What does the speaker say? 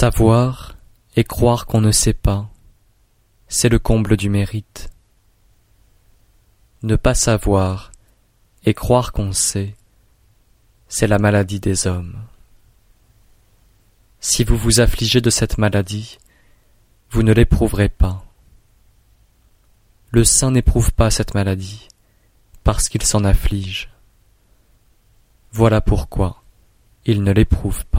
Savoir et croire qu'on ne sait pas, c'est le comble du mérite. Ne pas savoir et croire qu'on sait, c'est la maladie des hommes. Si vous vous affligez de cette maladie, vous ne l'éprouverez pas. Le saint n'éprouve pas cette maladie, parce qu'il s'en afflige. Voilà pourquoi il ne l'éprouve pas.